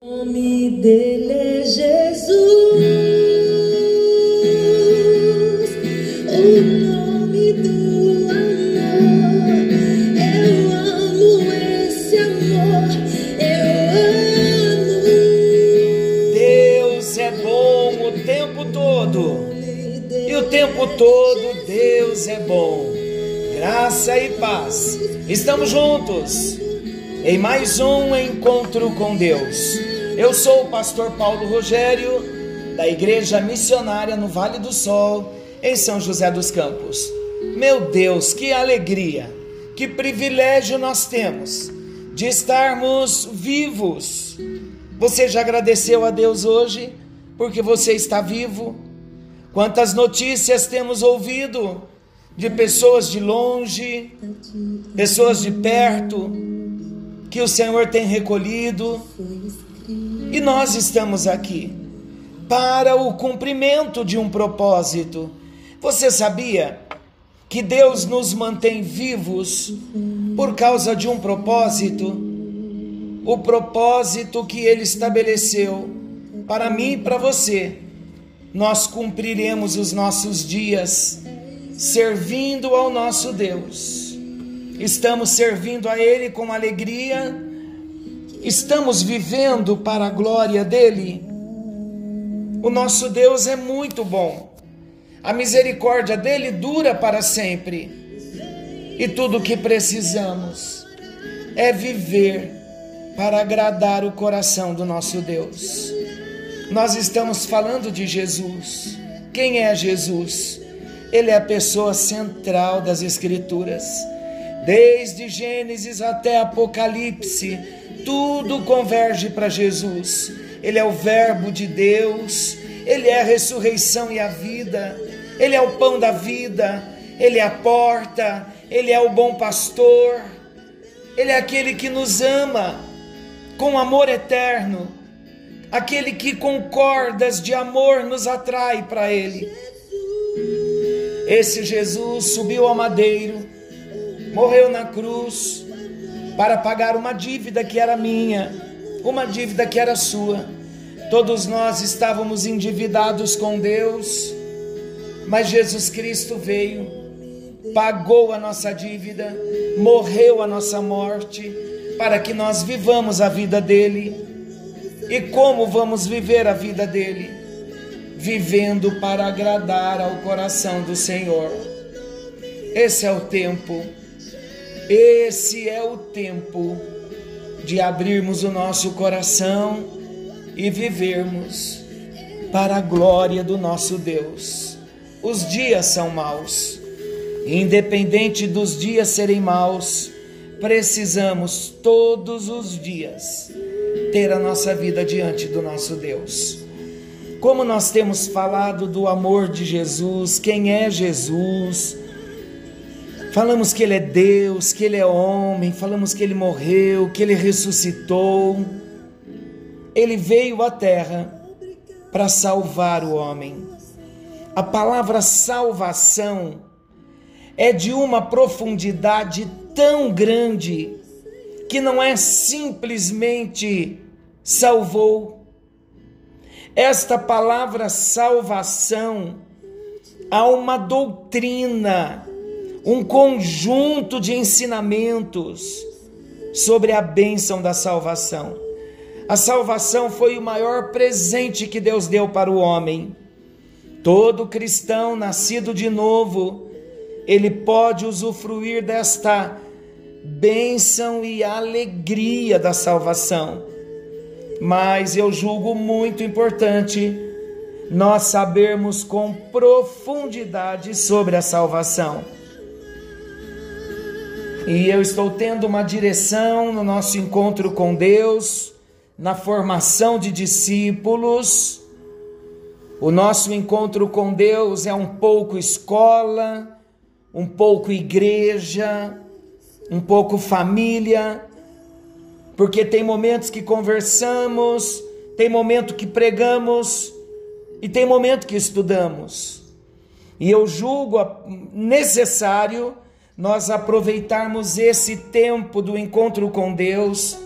O nome dele é Jesus. O nome do amor. Eu amo esse amor. Eu amo. Deus é bom o tempo todo. E o tempo todo Deus é bom. Graça e paz. Estamos juntos em mais um encontro com Deus. Eu sou o pastor Paulo Rogério, da Igreja Missionária no Vale do Sol, em São José dos Campos. Meu Deus, que alegria, que privilégio nós temos de estarmos vivos. Você já agradeceu a Deus hoje porque você está vivo? Quantas notícias temos ouvido de pessoas de longe, pessoas de perto, que o Senhor tem recolhido e nós estamos aqui para o cumprimento de um propósito. Você sabia que Deus nos mantém vivos por causa de um propósito? O propósito que Ele estabeleceu para mim e para você. Nós cumpriremos os nossos dias servindo ao nosso Deus. Estamos servindo a Ele com alegria Estamos vivendo para a glória dele? O nosso Deus é muito bom. A misericórdia dele dura para sempre. E tudo o que precisamos é viver para agradar o coração do nosso Deus. Nós estamos falando de Jesus. Quem é Jesus? Ele é a pessoa central das Escrituras. Desde Gênesis até Apocalipse, tudo converge para Jesus. Ele é o Verbo de Deus, Ele é a ressurreição e a vida, Ele é o pão da vida, Ele é a porta, Ele é o bom pastor, Ele é aquele que nos ama com amor eterno, aquele que com cordas de amor nos atrai para Ele. Esse Jesus subiu ao madeiro, morreu na cruz, para pagar uma dívida que era minha, uma dívida que era sua. Todos nós estávamos endividados com Deus, mas Jesus Cristo veio, pagou a nossa dívida, morreu a nossa morte, para que nós vivamos a vida dele. E como vamos viver a vida dele? Vivendo para agradar ao coração do Senhor. Esse é o tempo esse é o tempo de abrirmos o nosso coração e vivermos para a glória do nosso Deus. Os dias são maus, independente dos dias serem maus, precisamos todos os dias ter a nossa vida diante do nosso Deus. Como nós temos falado do amor de Jesus, quem é Jesus, Falamos que Ele é Deus, que Ele é homem, falamos que Ele morreu, que Ele ressuscitou. Ele veio à terra para salvar o homem. A palavra salvação é de uma profundidade tão grande que não é simplesmente salvou. Esta palavra salvação há uma doutrina um conjunto de ensinamentos sobre a bênção da salvação. A salvação foi o maior presente que Deus deu para o homem. Todo cristão nascido de novo, ele pode usufruir desta bênção e alegria da salvação. Mas eu julgo muito importante nós sabermos com profundidade sobre a salvação. E eu estou tendo uma direção no nosso encontro com Deus, na formação de discípulos. O nosso encontro com Deus é um pouco escola, um pouco igreja, um pouco família, porque tem momentos que conversamos, tem momento que pregamos e tem momento que estudamos. E eu julgo necessário nós aproveitarmos esse tempo do encontro com Deus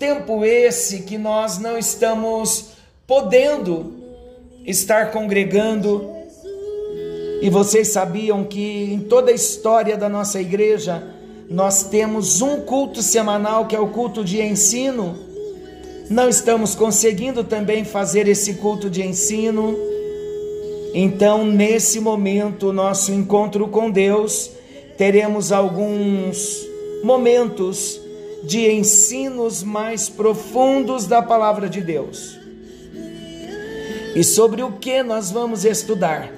Tempo esse que nós não estamos podendo estar congregando. E vocês sabiam que em toda a história da nossa igreja, nós temos um culto semanal que é o culto de ensino. Não estamos conseguindo também fazer esse culto de ensino. Então, nesse momento, nosso encontro com Deus, teremos alguns momentos de ensinos mais profundos da palavra de Deus. E sobre o que nós vamos estudar?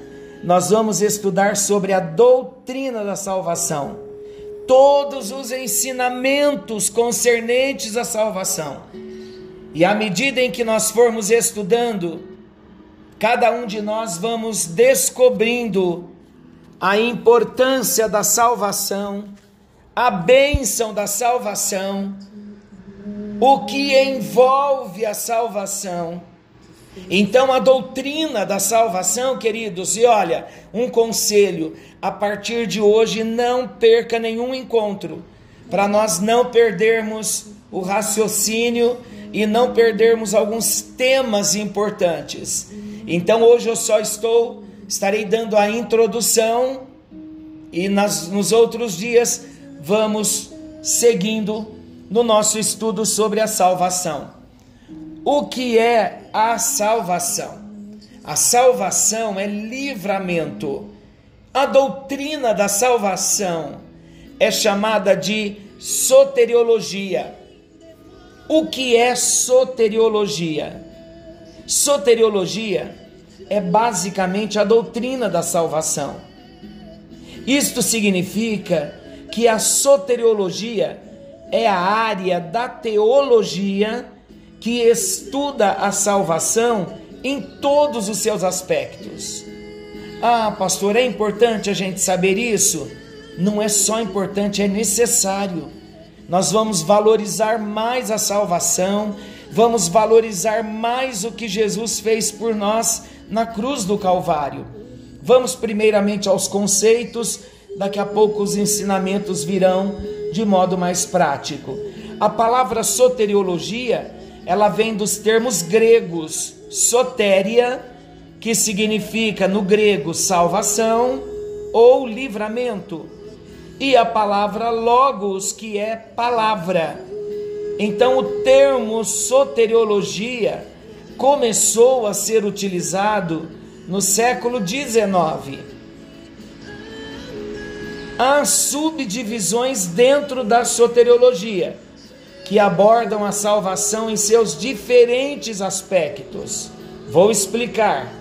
Nós vamos estudar sobre a doutrina da salvação. Todos os ensinamentos concernentes à salvação. E à medida em que nós formos estudando, cada um de nós vamos descobrindo a importância da salvação, a bênção da salvação, o que envolve a salvação então, a doutrina da salvação, queridos, e olha, um conselho: a partir de hoje, não perca nenhum encontro, para nós não perdermos o raciocínio e não perdermos alguns temas importantes. Então, hoje eu só estou, estarei dando a introdução e nas, nos outros dias vamos seguindo no nosso estudo sobre a salvação. O que é a salvação? A salvação é livramento. A doutrina da salvação é chamada de soteriologia. O que é soteriologia? Soteriologia é basicamente a doutrina da salvação. Isto significa que a soteriologia é a área da teologia que estuda a salvação em todos os seus aspectos. Ah, pastor, é importante a gente saber isso? Não é só importante, é necessário. Nós vamos valorizar mais a salvação, vamos valorizar mais o que Jesus fez por nós na cruz do Calvário. Vamos primeiramente aos conceitos, daqui a pouco os ensinamentos virão de modo mais prático. A palavra soteriologia ela vem dos termos gregos sotéria, que significa no grego salvação ou livramento, e a palavra logos, que é palavra. Então o termo soteriologia começou a ser utilizado no século XIX. Há subdivisões dentro da soteriologia que abordam a salvação em seus diferentes aspectos. Vou explicar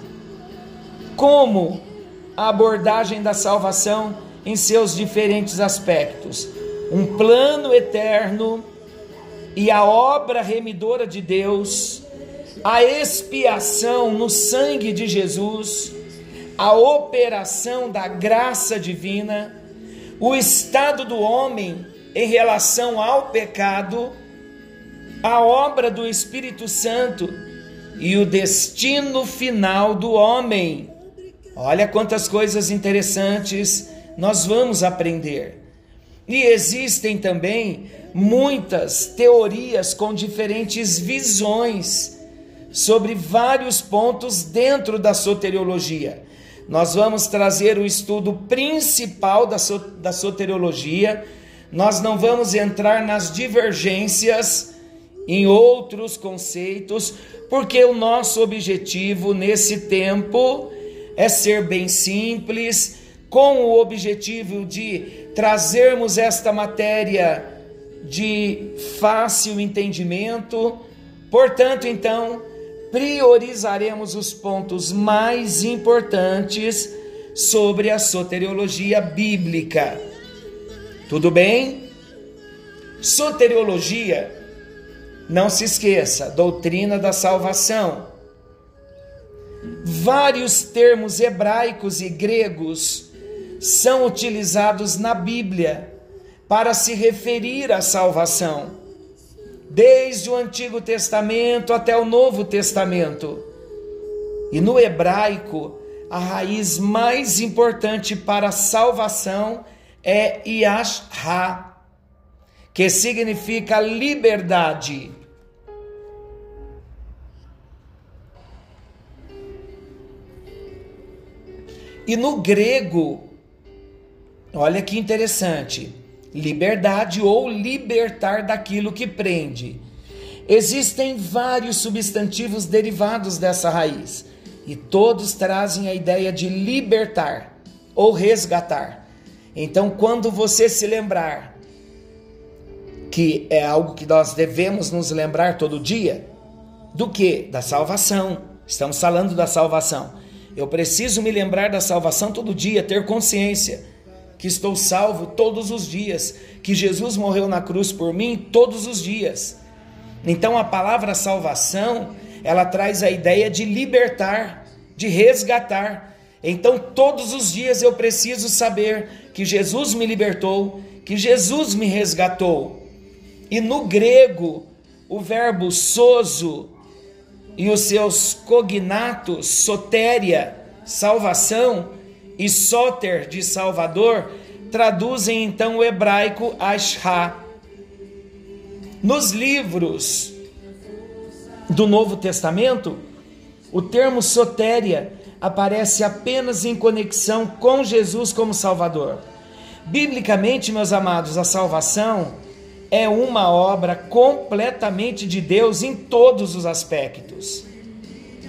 como a abordagem da salvação em seus diferentes aspectos. Um plano eterno e a obra remidora de Deus, a expiação no sangue de Jesus, a operação da graça divina, o estado do homem em relação ao pecado, a obra do Espírito Santo e o destino final do homem. Olha quantas coisas interessantes nós vamos aprender. E existem também muitas teorias com diferentes visões sobre vários pontos dentro da soteriologia. Nós vamos trazer o estudo principal da, so, da soteriologia nós não vamos entrar nas divergências em outros conceitos, porque o nosso objetivo nesse tempo é ser bem simples, com o objetivo de trazermos esta matéria de fácil entendimento. Portanto, então, priorizaremos os pontos mais importantes sobre a soteriologia bíblica. Tudo bem? Soteriologia, não se esqueça, doutrina da salvação. Vários termos hebraicos e gregos são utilizados na Bíblia para se referir à salvação, desde o Antigo Testamento até o Novo Testamento. E no hebraico, a raiz mais importante para a salvação é Yash que significa liberdade. E no grego, olha que interessante, liberdade ou libertar daquilo que prende. Existem vários substantivos derivados dessa raiz e todos trazem a ideia de libertar ou resgatar. Então, quando você se lembrar que é algo que nós devemos nos lembrar todo dia, do que? Da salvação. Estamos falando da salvação. Eu preciso me lembrar da salvação todo dia, ter consciência que estou salvo todos os dias, que Jesus morreu na cruz por mim todos os dias. Então a palavra salvação, ela traz a ideia de libertar, de resgatar. Então todos os dias eu preciso saber que Jesus me libertou, que Jesus me resgatou. E no grego, o verbo soso e os seus cognatos, sotéria, salvação, e soter, de salvador, traduzem então o hebraico ashá. Nos livros do Novo Testamento, o termo sotéria aparece apenas em conexão com Jesus como Salvador. Biblicamente, meus amados, a salvação é uma obra completamente de Deus em todos os aspectos.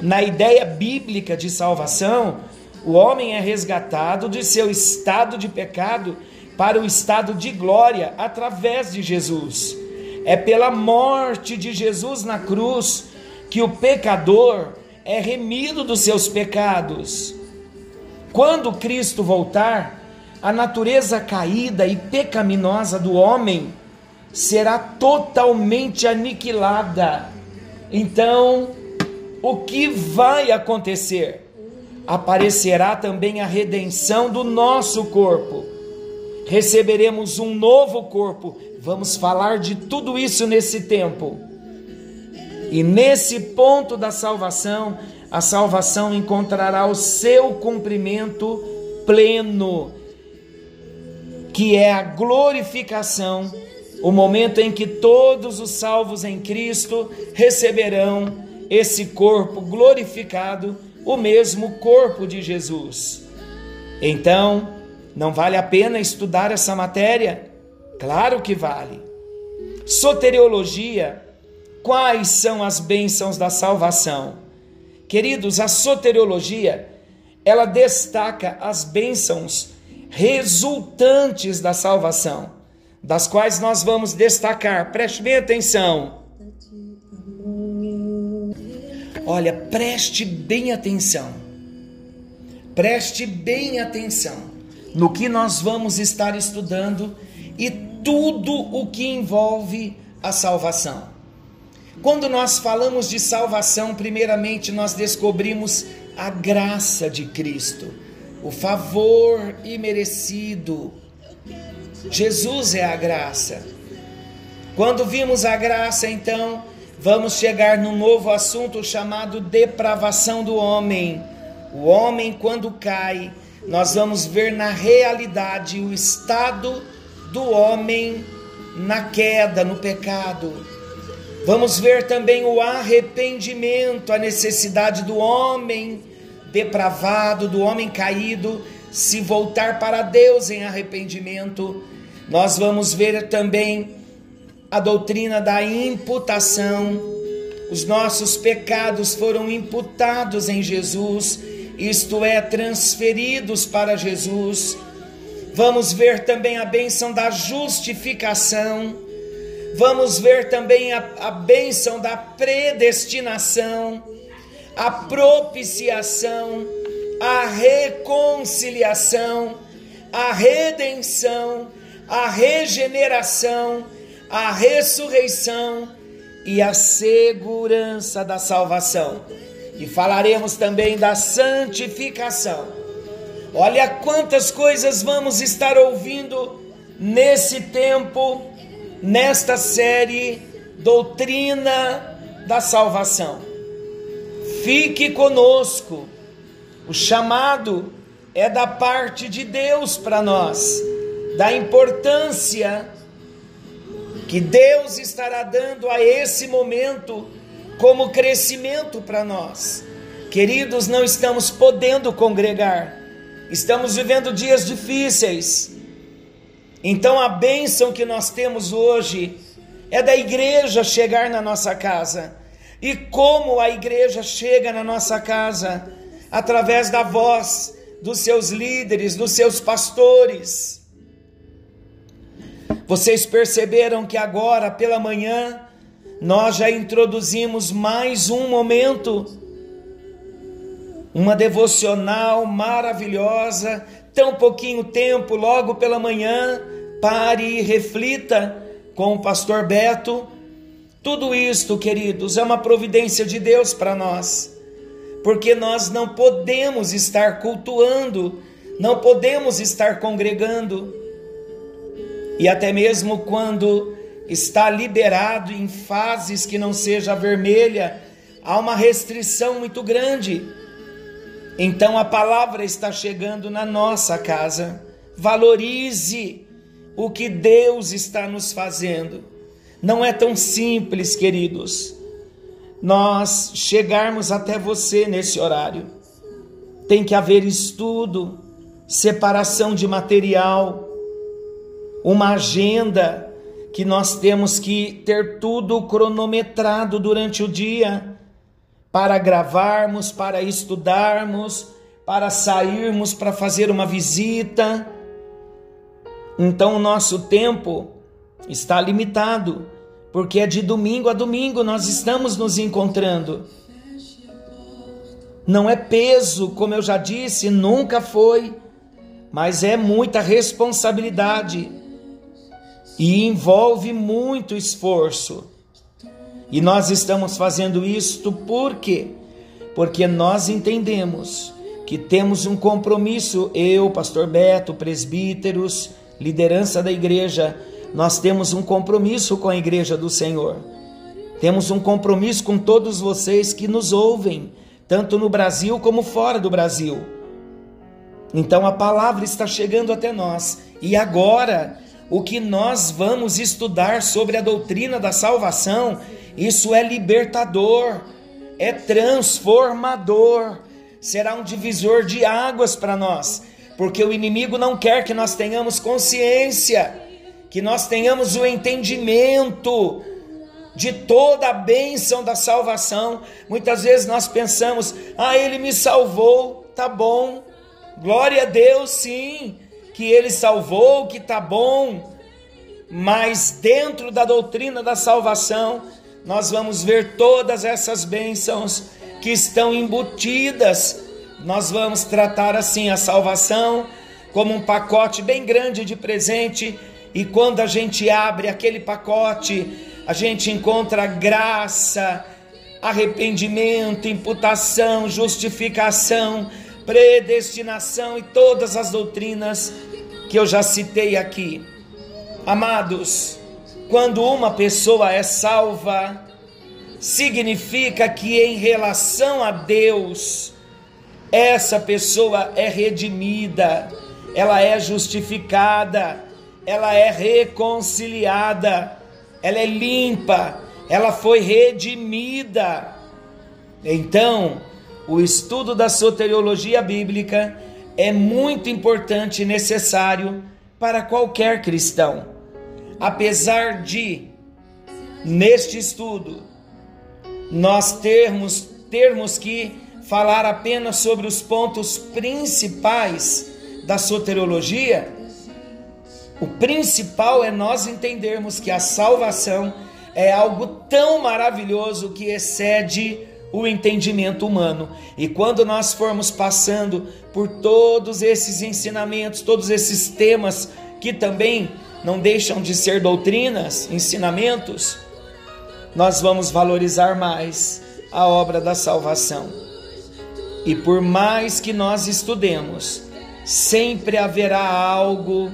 Na ideia bíblica de salvação, o homem é resgatado de seu estado de pecado para o estado de glória através de Jesus. É pela morte de Jesus na cruz que o pecador é remido dos seus pecados. Quando Cristo voltar, a natureza caída e pecaminosa do homem será totalmente aniquilada. Então, o que vai acontecer? Aparecerá também a redenção do nosso corpo. Receberemos um novo corpo. Vamos falar de tudo isso nesse tempo. E nesse ponto da salvação, a salvação encontrará o seu cumprimento pleno, que é a glorificação o momento em que todos os salvos em Cristo receberão esse corpo glorificado, o mesmo corpo de Jesus. Então, não vale a pena estudar essa matéria? Claro que vale. Soteriologia, quais são as bênçãos da salvação? Queridos, a soteriologia, ela destaca as bênçãos resultantes da salvação das quais nós vamos destacar. Preste bem atenção. Olha, preste bem atenção. Preste bem atenção no que nós vamos estar estudando e tudo o que envolve a salvação. Quando nós falamos de salvação, primeiramente nós descobrimos a graça de Cristo, o favor imerecido, Jesus é a graça. Quando vimos a graça, então, vamos chegar num novo assunto chamado depravação do homem. O homem, quando cai, nós vamos ver na realidade o estado do homem na queda, no pecado. Vamos ver também o arrependimento, a necessidade do homem depravado, do homem caído, se voltar para Deus em arrependimento nós vamos ver também a doutrina da imputação. Os nossos pecados foram imputados em Jesus, isto é, transferidos para Jesus. Vamos ver também a bênção da justificação. Vamos ver também a, a bênção da predestinação, a propiciação, a reconciliação, a redenção a regeneração, a ressurreição e a segurança da salvação. E falaremos também da santificação. Olha quantas coisas vamos estar ouvindo nesse tempo, nesta série Doutrina da Salvação. Fique conosco. O chamado é da parte de Deus para nós da importância que Deus estará dando a esse momento como crescimento para nós. Queridos, não estamos podendo congregar, Estamos vivendo dias difíceis. Então a bênção que nós temos hoje é da igreja chegar na nossa casa. E como a igreja chega na nossa casa? Através da voz dos seus líderes, dos seus pastores. Vocês perceberam que agora pela manhã nós já introduzimos mais um momento, uma devocional maravilhosa, tão pouquinho tempo, logo pela manhã, pare e reflita com o pastor Beto. Tudo isto, queridos, é uma providência de Deus para nós, porque nós não podemos estar cultuando, não podemos estar congregando, e até mesmo quando está liberado em fases que não seja vermelha, há uma restrição muito grande. Então a palavra está chegando na nossa casa. Valorize o que Deus está nos fazendo. Não é tão simples, queridos, nós chegarmos até você nesse horário. Tem que haver estudo, separação de material, uma agenda que nós temos que ter tudo cronometrado durante o dia para gravarmos, para estudarmos, para sairmos para fazer uma visita então o nosso tempo está limitado, porque é de domingo a domingo nós estamos nos encontrando. Não é peso, como eu já disse, nunca foi, mas é muita responsabilidade e envolve muito esforço. E nós estamos fazendo isto por quê? Porque nós entendemos que temos um compromisso, eu, pastor Beto, presbíteros, liderança da igreja, nós temos um compromisso com a igreja do Senhor. Temos um compromisso com todos vocês que nos ouvem, tanto no Brasil como fora do Brasil. Então a palavra está chegando até nós. E agora, o que nós vamos estudar sobre a doutrina da salvação, isso é libertador, é transformador, será um divisor de águas para nós porque o inimigo não quer que nós tenhamos consciência, que nós tenhamos o entendimento de toda a bênção da salvação. Muitas vezes nós pensamos: ah, ele me salvou, tá bom, glória a Deus, sim, que ele salvou, que tá bom, mas dentro da doutrina da salvação, nós vamos ver todas essas bênçãos que estão embutidas. Nós vamos tratar assim a salvação como um pacote bem grande de presente, e quando a gente abre aquele pacote, a gente encontra graça, arrependimento, imputação, justificação, predestinação e todas as doutrinas que eu já citei aqui. Amados, quando uma pessoa é salva, significa que em relação a Deus, essa pessoa é redimida, ela é justificada, ela é reconciliada, ela é limpa, ela foi redimida. Então, o estudo da soteriologia bíblica é muito importante e necessário para qualquer cristão. Apesar de, neste estudo, nós termos, termos que falar apenas sobre os pontos principais da soteriologia, o principal é nós entendermos que a salvação é algo tão maravilhoso que excede o entendimento humano. E quando nós formos passando por todos esses ensinamentos, todos esses temas que também não deixam de ser doutrinas, ensinamentos, nós vamos valorizar mais a obra da salvação. E por mais que nós estudemos, sempre haverá algo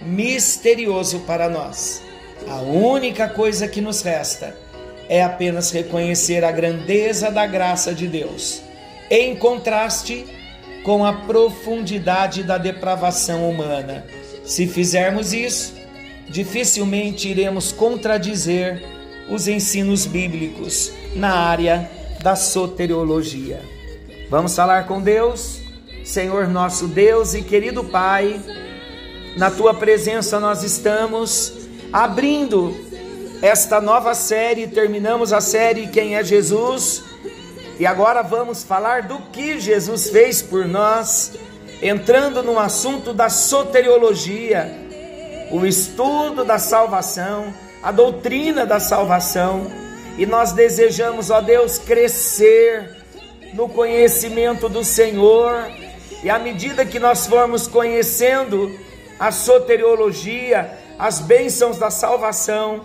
misterioso para nós. A única coisa que nos resta é apenas reconhecer a grandeza da graça de Deus, em contraste com a profundidade da depravação humana. Se fizermos isso, dificilmente iremos contradizer os ensinos bíblicos na área da soteriologia. Vamos falar com Deus? Senhor nosso Deus e querido Pai, na tua presença nós estamos abrindo esta nova série, terminamos a série Quem é Jesus? E agora vamos falar do que Jesus fez por nós, entrando no assunto da soteriologia, o estudo da salvação, a doutrina da salvação, e nós desejamos, ó Deus, crescer no conhecimento do Senhor, e à medida que nós formos conhecendo a soteriologia, as bênçãos da salvação,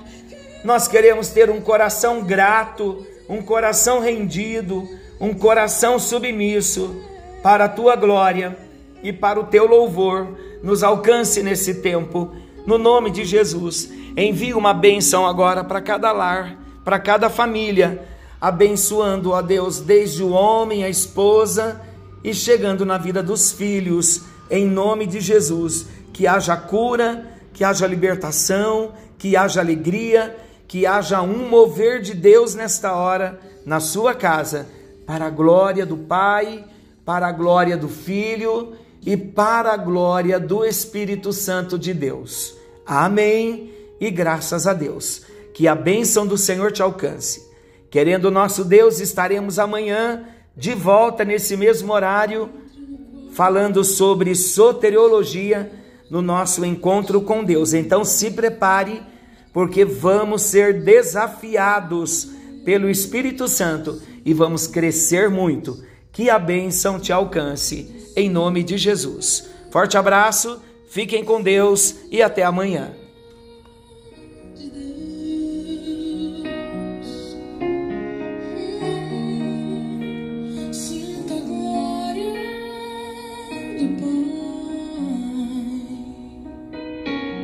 nós queremos ter um coração grato, um coração rendido, um coração submisso para a tua glória e para o teu louvor. Nos alcance nesse tempo, no nome de Jesus. Envie uma bênção agora para cada lar, para cada família, abençoando, ó Deus, desde o homem, a esposa e chegando na vida dos filhos, em nome de Jesus. Que haja cura, que haja libertação, que haja alegria que haja um mover de Deus nesta hora na sua casa, para a glória do Pai, para a glória do Filho e para a glória do Espírito Santo de Deus. Amém e graças a Deus. Que a bênção do Senhor te alcance. Querendo nosso Deus, estaremos amanhã de volta nesse mesmo horário, falando sobre soteriologia no nosso encontro com Deus. Então se prepare porque vamos ser desafiados pelo Espírito Santo e vamos crescer muito. Que a bênção te alcance, em nome de Jesus. Forte abraço, fiquem com Deus e até amanhã.